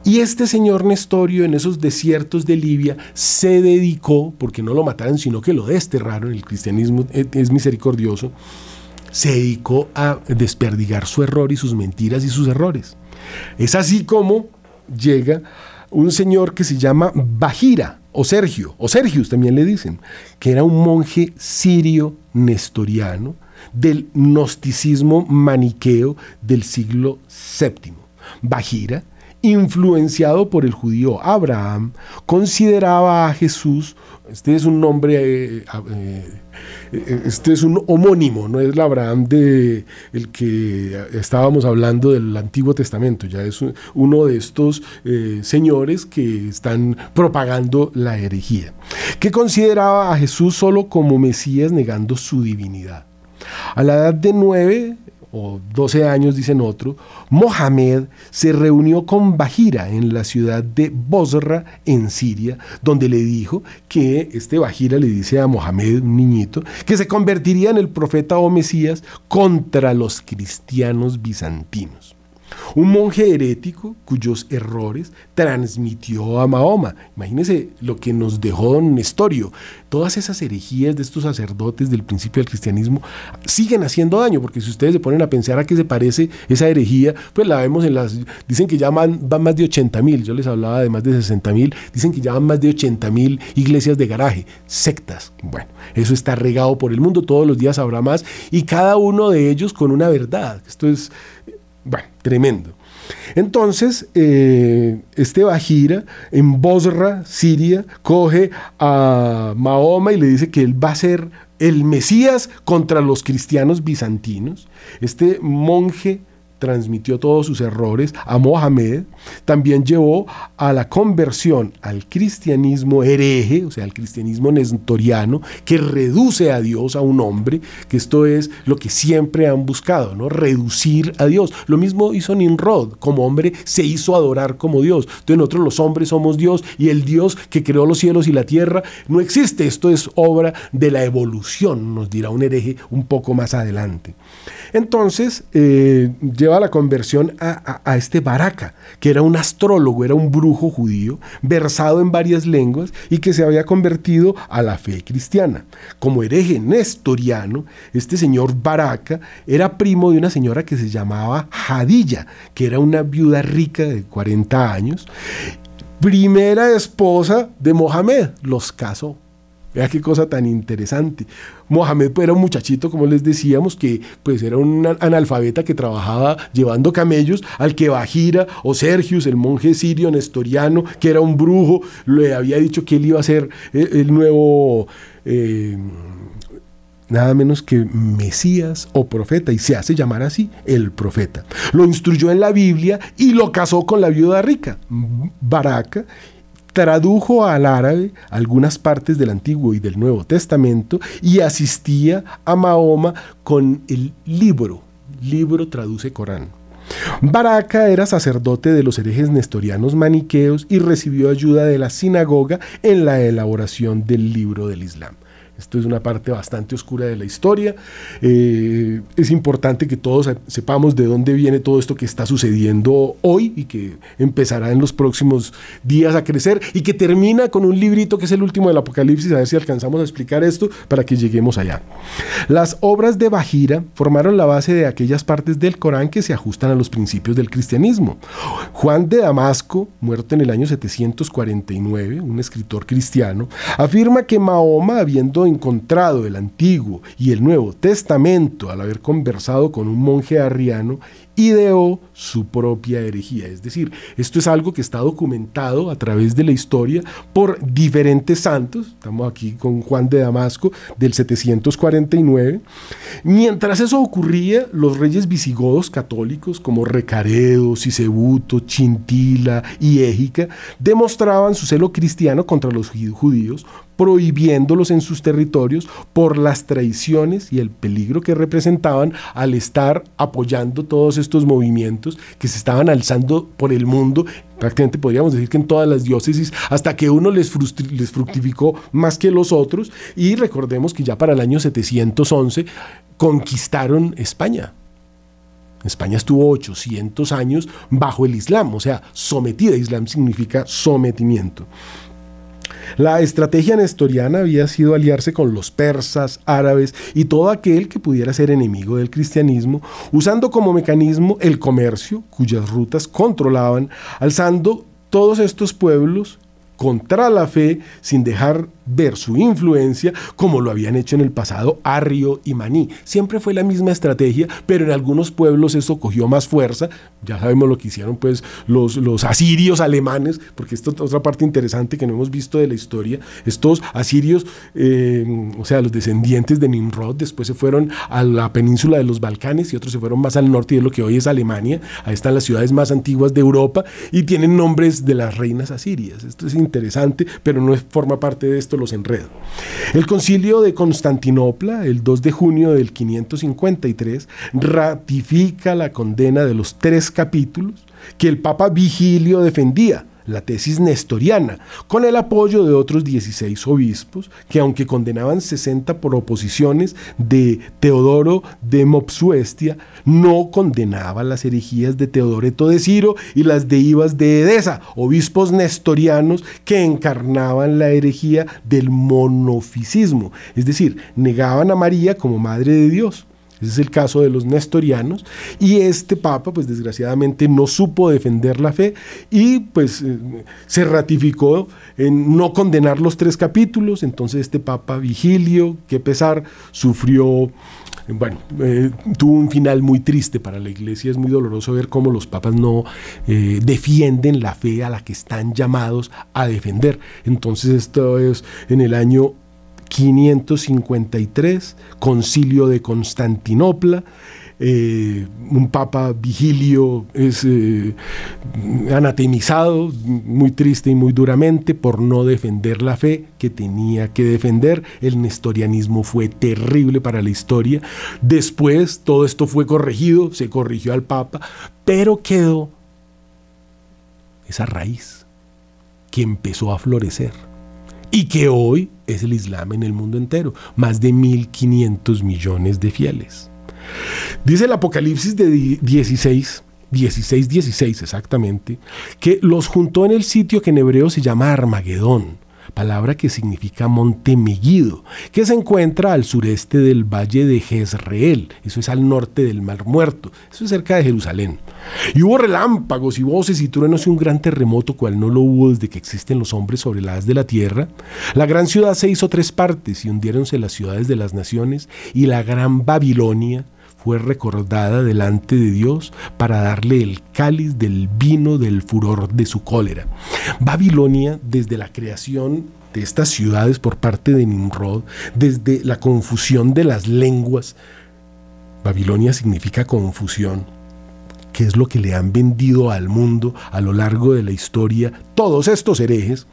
Y este señor Nestorio en esos desiertos de Libia se dedicó, porque no lo mataron, sino que lo desterraron, el cristianismo es misericordioso, se dedicó a desperdigar su error y sus mentiras y sus errores. Es así como llega un señor que se llama Bajira, o Sergio, o Sergius también le dicen, que era un monje sirio nestoriano del gnosticismo maniqueo del siglo VII. Bajira influenciado por el judío Abraham, consideraba a Jesús, este es un nombre, eh, eh, eh, este es un homónimo, no es el Abraham de el que estábamos hablando del Antiguo Testamento, ya es uno de estos señores que están propagando la herejía, que consideraba a Jesús solo como Mesías negando su divinidad. A la edad de nueve, o 12 años, dicen otro, Mohamed se reunió con Bajira en la ciudad de Bosra, en Siria, donde le dijo que este Bajira le dice a Mohamed, un niñito, que se convertiría en el profeta o Mesías contra los cristianos bizantinos. Un monje herético cuyos errores transmitió a Mahoma. Imagínense lo que nos dejó don Nestorio. Todas esas herejías de estos sacerdotes del principio del cristianismo siguen haciendo daño, porque si ustedes se ponen a pensar a qué se parece esa herejía, pues la vemos en las... Dicen que ya van, más de 80 mil, yo les hablaba de más de 60 mil, dicen que ya van más de 80 mil iglesias de garaje, sectas. Bueno, eso está regado por el mundo, todos los días habrá más, y cada uno de ellos con una verdad. Esto es bueno, tremendo. Entonces, eh, este Bajira en Bosra, Siria, coge a Mahoma y le dice que él va a ser el Mesías contra los cristianos bizantinos. Este monje transmitió todos sus errores a Mohamed, también llevó a la conversión al cristianismo hereje, o sea, al cristianismo nestoriano, que reduce a Dios a un hombre, que esto es lo que siempre han buscado, ¿no? Reducir a Dios. Lo mismo hizo Nimrod, como hombre se hizo adorar como Dios. Entonces nosotros los hombres somos Dios y el Dios que creó los cielos y la tierra no existe. Esto es obra de la evolución, nos dirá un hereje un poco más adelante. Entonces, eh, lleva la conversión a, este Baraka, que era un astrólogo, era un brujo judío, versado en varias lenguas y que se había convertido a la fe cristiana. Como hereje nestoriano, este señor Baraka era primo de una señora que se llamaba Hadilla, que era una viuda rica de 40 años, primera esposa de Mohamed, los casó. Vea qué cosa tan interesante. Mohamed pues, era un muchachito, como les decíamos, que pues era un analfabeta que trabajaba llevando camellos, al que Bajira o Sergius, el monje sirio nestoriano, que era un brujo, le había dicho que él iba a ser eh, el, nuevo... Eh, nada menos que Mesías o profeta, y se hace llamar así el profeta. Lo instruyó en la Biblia y lo casó con la viuda rica, Baraka, tradujo al árabe algunas partes del Antiguo y del Nuevo Testamento y asistía a Mahoma con el libro. Libro traduce Corán. Baraka era sacerdote de los herejes nestorianos maniqueos y recibió ayuda de la sinagoga en la elaboración del libro del Islam. Esto es una parte bastante oscura de la historia. Eh, es importante que todos sepamos de dónde viene todo esto que está sucediendo hoy y que empezará en los próximos días a crecer y que termina con un librito que es el último del Apocalipsis, a ver si alcanzamos a explicar esto para que lleguemos allá. Las obras de Bajira formaron la base de aquellas partes del Corán que se ajustan a los principios del cristianismo. Juan de Damasco, muerto en el año 749, un escritor cristiano, afirma que Mahoma, habiendo encontrado el Antiguo y el Nuevo Testamento al haber conversado con un monje arriano, ideó su propia herejía. Es decir, esto es algo que está documentado a través de la historia por diferentes santos. Estamos aquí con Juan de Damasco del 749. Mientras eso ocurría, los reyes visigodos católicos como Recaredo, Sisebuto, Chintila y Égica demostraban su celo cristiano contra los judíos prohibiéndolos en sus territorios por las traiciones y el peligro que representaban al estar apoyando todos estos movimientos que se estaban alzando por el mundo prácticamente podríamos decir que en todas las diócesis, hasta que uno les, fructificó más que los otros, y recordemos que ya para el año 711 conquistaron España. España estuvo 800 años bajo el Islam, o sea, sometida. Islam significa sometimiento. La estrategia nestoriana había sido aliarse con los persas, árabes y todo aquel que pudiera ser enemigo del cristianismo, usando como mecanismo el comercio, cuyas rutas controlaban, alzando todos estos pueblos contra la fe sin dejar ver su influencia como lo habían hecho en el pasado Arrio y Maní. Siempre fue la misma estrategia, pero en algunos pueblos eso cogió más fuerza. Ya sabemos lo que hicieron pues los, los asirios alemanes, porque esto es otra parte interesante que no hemos visto de la historia. Estos asirios, eh, o sea, los descendientes de Nimrod, después se fueron a la península de los Balcanes y otros se fueron más al norte de lo que hoy es Alemania. Ahí están las ciudades más antiguas de Europa y tienen nombres de las reinas asirias. Esto es interesante, pero no forma parte de esto los enredos. El concilio de Constantinopla, el 2 de junio del 553, ratifica la condena de los tres capítulos que el Papa Vigilio defendía la tesis nestoriana, con el apoyo de otros 16 obispos, que aunque condenaban 60 proposiciones de Teodoro de Mopsuestia, no condenaban las herejías de Teodoreto de Ciro y las de Ibas de Edesa, obispos nestorianos que encarnaban la herejía del monofisismo, es decir, negaban a María como Madre de Dios ese es el caso de los nestorianos. Y este papa, pues desgraciadamente, no supo defender la fe y pues eh, se ratificó en no condenar los tres capítulos. Entonces este papa Vigilio, qué pesar, sufrió bueno, eh, tuvo un final muy triste para la iglesia. Es muy doloroso ver cómo los papas no eh, defienden la fe a la que están llamados a defender. Entonces esto es en el año 553, concilio de Constantinopla, eh, un papa vigilio es eh, anatemizado muy triste y muy duramente por no defender la fe que tenía que defender. El nestorianismo fue terrible para la historia. Después todo esto fue corregido, se corrigió al papa, pero quedó esa raíz que empezó a florecer y que hoy es el Islam en el mundo entero, más de 1.500 millones de fieles. Dice el Apocalipsis de 16, 16, 16 exactamente, que los juntó en el sitio que en hebreo se llama Armagedón palabra que significa monte Megiddo, que se encuentra al sureste del valle de Jezreel, eso es al norte del Mar Muerto, eso es cerca de Jerusalén. Y hubo relámpagos y voces y truenos y un gran terremoto, cual no lo hubo desde que existen los hombres sobre la haz de la tierra. La gran ciudad se hizo tres partes y hundiéronse las ciudades de las naciones y la gran Babilonia fue recordada delante de Dios para darle el cáliz del vino del furor de su cólera. Babilonia, desde la creación de estas ciudades por parte de Nimrod, desde la confusión de las lenguas, Babilonia significa confusión, que es lo que le han vendido al mundo a lo largo de la historia todos estos herejes,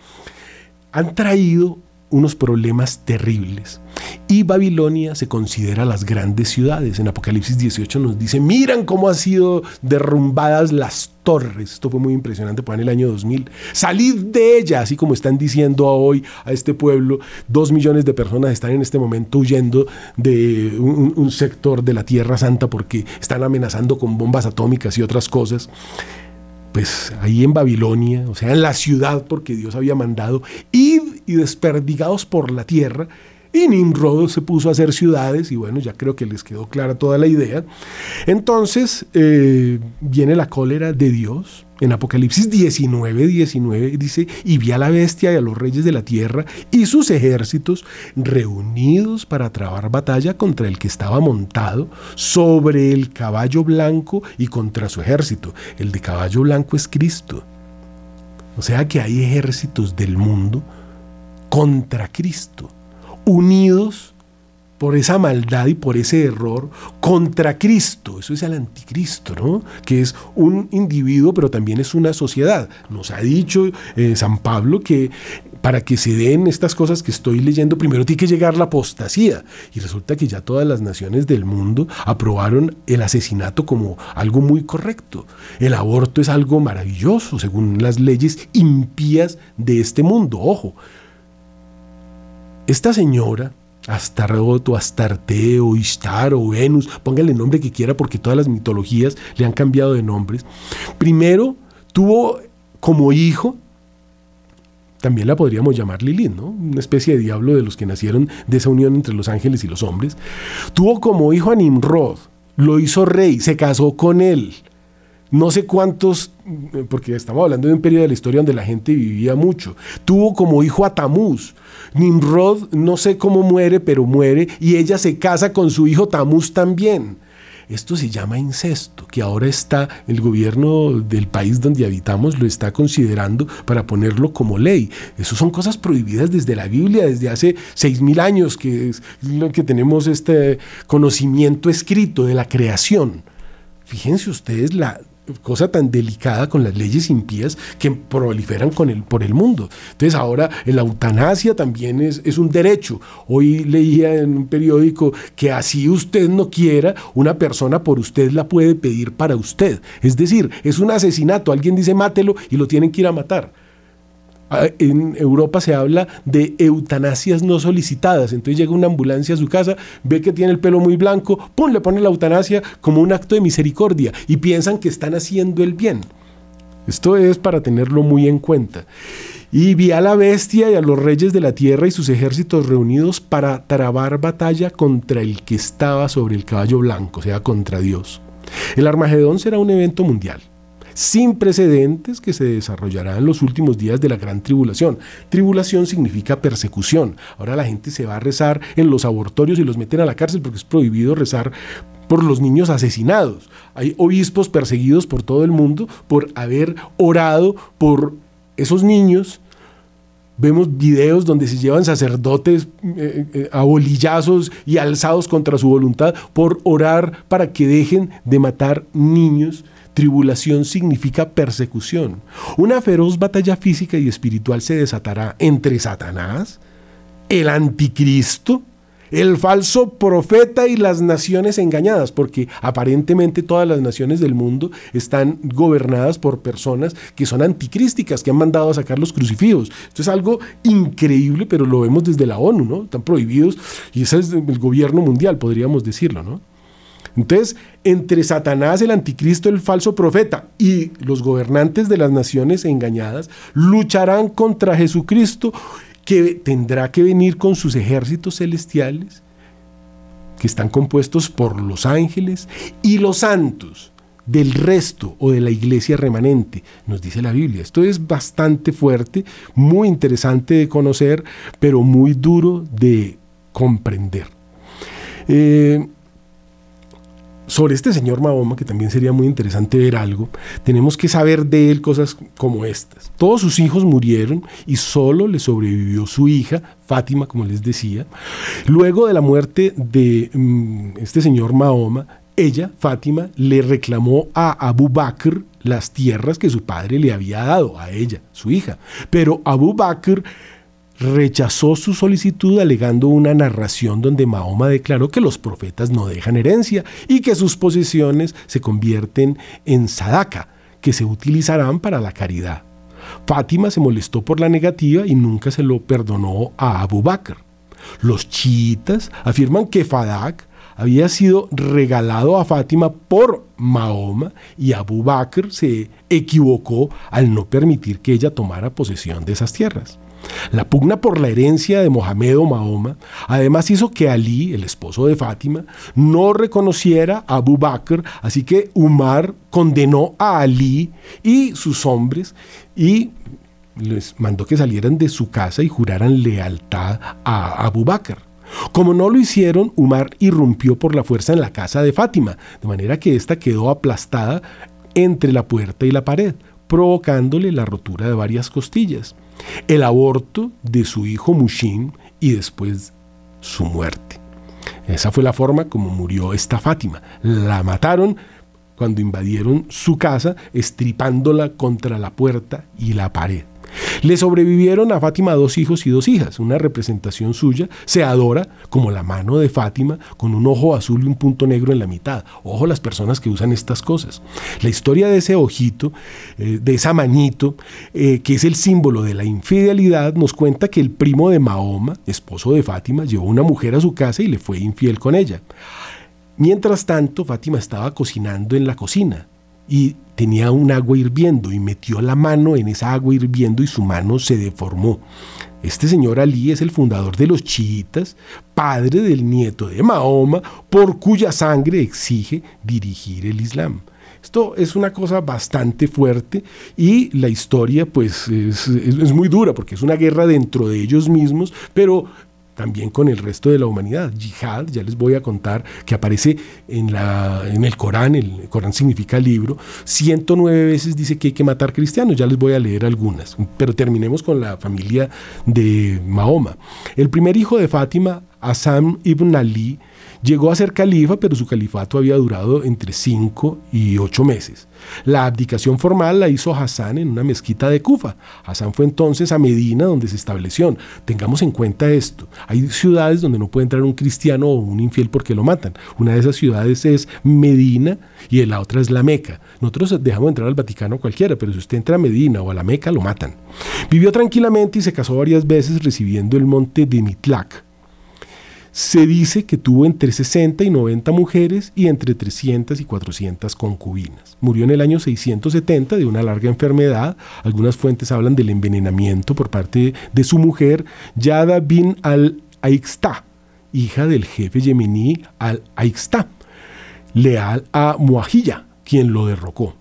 han traído unos problemas terribles. Y Babilonia se considera las grandes ciudades. En Apocalipsis 18 nos dice, miran cómo han sido derrumbadas las torres. Esto fue muy impresionante por en el año 2000. Salid de ella, así como están diciendo hoy a este pueblo. Dos millones de personas están en este momento huyendo de un sector de la Tierra Santa porque están amenazando con bombas atómicas y otras cosas pues ahí en Babilonia, o sea, en la ciudad porque Dios había mandado, y desperdigados por la tierra. Y Nimrod se puso a hacer ciudades y bueno, ya creo que les quedó clara toda la idea. Entonces eh, viene la cólera de Dios En Apocalipsis 19, 19 dice, y vi a la bestia y a los reyes de la tierra y sus ejércitos reunidos para trabar batalla contra el que estaba montado sobre el caballo blanco y contra su ejército. El de caballo blanco es Cristo. O sea que hay ejércitos del mundo contra Cristo, unidos por esa maldad y por ese error contra Cristo. Eso es el anticristo, ¿no? Que es un individuo, pero también es una sociedad. Nos ha dicho eh, San Pablo que para que se den estas cosas que estoy leyendo, primero tiene que llegar la apostasía. Y resulta que ya todas las naciones del mundo aprobaron el asesinato como algo muy correcto. El aborto es algo maravilloso, según las leyes impías de este mundo. Ojo, esta señora Astarot o Astarte o Ishtar o Venus, póngale el nombre que quiera porque todas las mitologías le han cambiado de nombres. Primero tuvo como hijo, también la podríamos llamar Lilith, ¿no? Una especie de diablo de los que nacieron de esa unión entre los ángeles y los hombres. Tuvo como hijo a Nimrod, lo hizo rey, se casó con él no sé cuántos, porque estamos hablando de un periodo de la historia donde la gente vivía mucho. Tuvo como hijo a Tamuz. Nimrod no sé cómo muere, pero muere y ella se casa con su hijo Tamuz también. Esto se llama incesto, que ahora está, el gobierno del país donde habitamos lo está considerando para ponerlo como ley. Eso son cosas prohibidas desde la Biblia, desde hace seis mil años que, es lo que tenemos este conocimiento escrito de la creación. Fíjense ustedes la cosa tan delicada con las leyes impías que proliferan con el, por el mundo. Entonces ahora la eutanasia también es, es un derecho. Hoy leía en un periódico que así usted no quiera, una persona por usted la puede pedir para usted. Es decir, es un asesinato. Alguien dice mátelo y lo tienen que ir a matar. Ah, en Europa se habla de eutanasias no solicitadas. Entonces llega una ambulancia a su casa, ve que tiene el pelo muy blanco, ¡pum! le pone la eutanasia como un acto de misericordia y piensan que están haciendo el bien. Esto es para tenerlo muy en cuenta. Y vi a la bestia y a los reyes de la tierra y sus ejércitos reunidos para trabar batalla contra el que estaba sobre el caballo blanco, o sea, contra Dios. El Armagedón será un evento mundial sin precedentes que se desarrollará en los últimos días de la gran tribulación. Tribulación significa persecución. Ahora la gente se va a rezar en los abortorios y los meten a la cárcel porque es prohibido rezar por los niños asesinados. Hay obispos perseguidos por todo el mundo por haber orado por esos niños. Vemos videos donde se llevan sacerdotes eh, eh, a bolillazos y alzados contra su voluntad por orar para que dejen de matar niños Tribulación significa persecución. Una feroz batalla física y espiritual se desatará entre Satanás, el anticristo, el falso profeta y las naciones engañadas, porque aparentemente todas las naciones del mundo están gobernadas por personas que son anticrísticas, que han mandado a sacar los crucifijos. Esto es algo increíble, pero lo vemos desde la ONU, ¿no? Están prohibidos y ese es el gobierno mundial, podríamos decirlo, ¿no? Entonces, entre Satanás, el anticristo, el falso profeta y los gobernantes de las naciones engañadas lucharán contra Jesucristo, que tendrá que venir con sus ejércitos celestiales, que están compuestos por los ángeles y los santos del resto o de la iglesia remanente, nos dice la Biblia. Esto es bastante fuerte, muy interesante de conocer, pero muy duro de comprender. Eh, sobre este señor Mahoma, que también sería muy interesante ver algo, tenemos que saber de él cosas como estas. Todos sus hijos murieron y solo le sobrevivió su hija, Fátima, como les decía. Luego de la muerte de mm, este señor Mahoma, ella, Fátima, le reclamó a Abu Bakr las tierras que su padre le había dado a ella, su hija. Pero Abu Bakr rechazó su solicitud alegando una narración donde Mahoma declaró que los profetas no dejan herencia y que sus posesiones se convierten en sadaka, que se utilizarán para la caridad. Fátima se molestó por la negativa y nunca se lo perdonó a Abu Bakr. Los chiitas afirman que Fadak había sido regalado a Fátima por Mahoma y Abu Bakr se equivocó al no permitir que ella tomara posesión de esas tierras. La pugna por la herencia de Mohamed o Mahoma además hizo que Ali, el esposo de Fátima, no reconociera a Abu Bakr, así que Umar condenó a Ali y sus hombres y les mandó que salieran de su casa y juraran lealtad a Abu Bakr. Como no lo hicieron, Umar irrumpió por la fuerza en la casa de Fátima, de manera que ésta quedó aplastada entre la puerta y la pared, provocándole la rotura de varias costillas, el aborto de su hijo Mushin y después su muerte. Esa fue la forma como murió esta Fátima. La mataron cuando invadieron su casa, estripándola contra la puerta y la pared. Le sobrevivieron a Fátima dos hijos y dos hijas. Una representación suya se adora como la mano de Fátima con un ojo azul y un punto negro en la mitad. Ojo las personas que usan estas cosas. La historia de ese ojito, eh, de esa manito, eh, que es el símbolo de la infidelidad, nos cuenta que el primo de Mahoma, esposo de Fátima, llevó una mujer a su casa y le fue infiel con ella. Mientras tanto, Fátima estaba cocinando en la cocina y tenía un agua hirviendo y metió la mano en esa agua hirviendo y su mano se deformó. Este señor Ali es el fundador de los chiitas, padre del nieto de Mahoma, por cuya sangre exige dirigir el Islam. Esto es una cosa bastante fuerte y la historia pues es, es, muy dura porque es una guerra dentro de ellos mismos, pero también con el resto de la humanidad. Jihad, ya les voy a contar, que aparece en, la, en el Corán, el Corán significa libro, 109 veces dice que hay que matar cristianos, ya les voy a leer algunas, pero terminemos con la familia de Mahoma. El primer hijo de Fátima, Hassan ibn Ali, Llegó a ser califa, pero su califato había durado entre cinco y ocho meses. La abdicación formal la hizo Hassan en una mezquita de Kufa. Hassan fue entonces a Medina, donde se estableció. Tengamos en cuenta esto. Hay ciudades donde no puede entrar un cristiano o un infiel porque lo matan. Una de esas ciudades es Medina y la otra es la Meca. Nosotros dejamos entrar al Vaticano cualquiera, pero si usted entra a Medina o a la Meca, lo matan. Vivió tranquilamente y se casó varias veces recibiendo el monte de Mitlak se dice que tuvo entre 60 y 90 mujeres y entre 300 y 400 concubinas. Murió en el año 670 de una larga enfermedad. Algunas fuentes hablan del envenenamiento por parte de su mujer, Yada bin al-Aixta, hija del jefe yemení al-Aixta, leal a Muajilla, quien lo derrocó,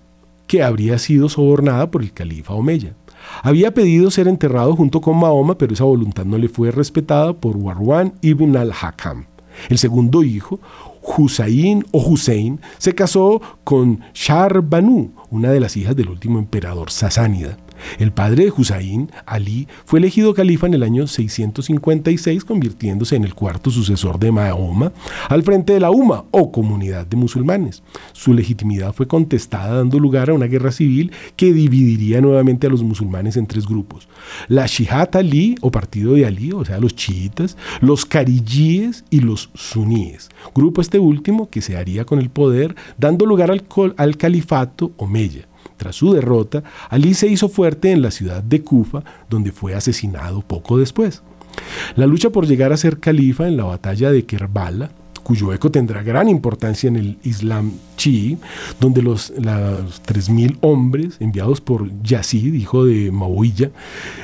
que habría sido sobornada por el califa Omeya. Había pedido ser enterrado junto con Mahoma, pero esa voluntad no le fue respetada por Warwan ibn al-Hakam. El segundo hijo, Husayn o Hussein, se casó con Shar Banu, una de las hijas del último emperador sasánida. El padre de Husayn, Ali, fue elegido califa en el año 656, convirtiéndose en el cuarto sucesor de Mahoma, al frente de la UMA o comunidad de musulmanes. Su legitimidad fue contestada, dando lugar a una guerra civil que dividiría nuevamente a los musulmanes en tres grupos: la Shihat Ali o partido de Ali, o sea, los chiitas, los carilíes y los suníes. Grupo este último que se haría con el poder, dando lugar al califato omeya. Tras su derrota, Ali se hizo fuerte en la ciudad de Kufa, donde fue asesinado poco después. La lucha por llegar a ser califa en la batalla de Kerbala cuyo eco tendrá gran importancia en el Islam chií, donde los, los 3.000 hombres enviados por Yazid, hijo de Mawilla,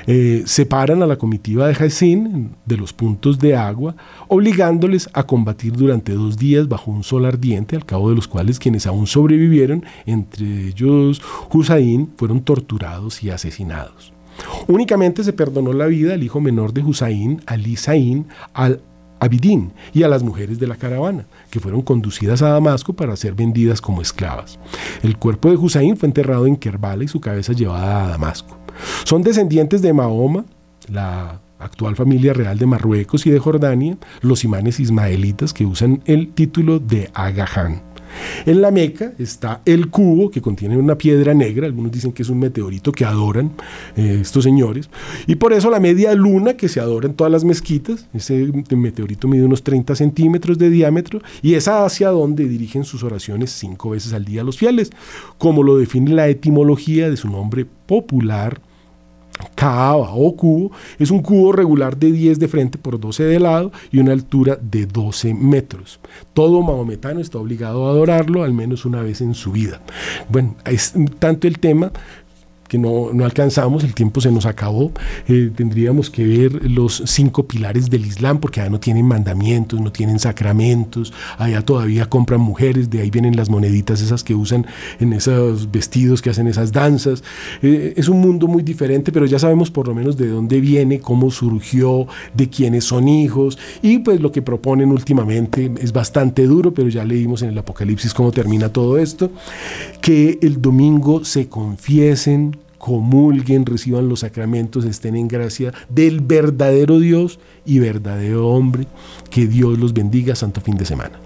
eh, separan a la comitiva de Hassin de los puntos de agua, obligándoles a combatir durante dos días bajo un sol ardiente, al cabo de los cuales quienes aún sobrevivieron, entre ellos Hussein, fueron torturados y asesinados. Únicamente se perdonó la vida al hijo menor de Hussein, Ali Zain, al Abidín y a las mujeres de la caravana, que fueron conducidas a Damasco para ser vendidas como esclavas. El cuerpo de Hussein fue enterrado en Kerbala y su cabeza llevada a Damasco. Son descendientes de Mahoma, la actual familia real de Marruecos y de Jordania, los imanes ismaelitas que usan el título de Agahan. En la Meca está el cubo que contiene una piedra negra, algunos dicen que es un meteorito que adoran eh, estos señores, y por eso la media luna que se adora en todas las mezquitas, ese meteorito mide unos 30 centímetros de diámetro y es hacia donde dirigen sus oraciones cinco veces al día los fieles, como lo define la etimología de su nombre popular Kaaba o cubo es un cubo regular de 10 de frente por 12 de lado y una altura de 12 metros. Todo maometano está obligado a adorarlo al menos una vez en su vida. Bueno, es tanto el tema no, no alcanzamos, el tiempo se nos acabó. Eh, tendríamos que ver los cinco pilares del Islam, porque allá no tienen mandamientos, no tienen sacramentos, allá todavía compran mujeres, de ahí vienen las moneditas esas que usan en esos vestidos que hacen esas danzas. Eh, es un mundo muy diferente, pero ya sabemos por lo menos de dónde viene, cómo surgió, de quiénes son hijos, y pues lo que proponen últimamente es bastante duro, pero ya leímos en el Apocalipsis cómo termina todo esto, que el domingo se confiesen, comulguen, reciban los sacramentos, estén en gracia del verdadero Dios y verdadero hombre. Que Dios los bendiga. Santo fin de semana.